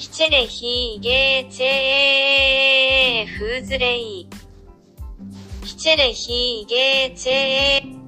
ヒチェレヒーゲーチェーフーズレイ。ヒチェレヒーゲーチェー